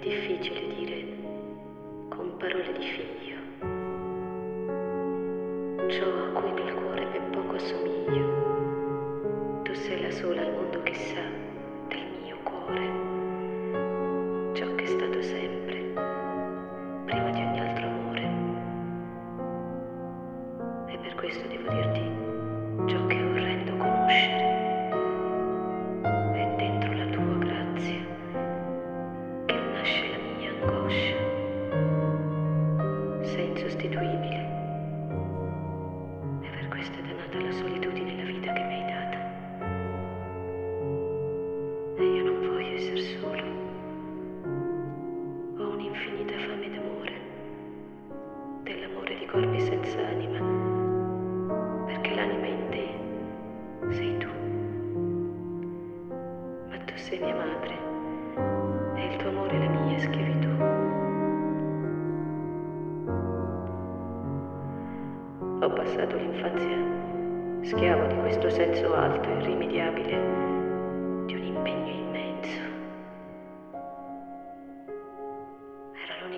difficile dire con parole di figlio. Ciò a cui nel cuore ben poco assomiglio. Tu sei la sola al mondo che sa del mio cuore.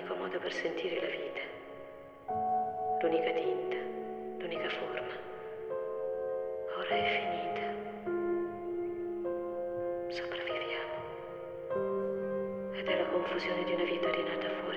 l'unico modo per sentire la vita, l'unica tinta, l'unica forma. Ora è finita. Sopravviviamo. Ed è la confusione di una vita rinata fuori.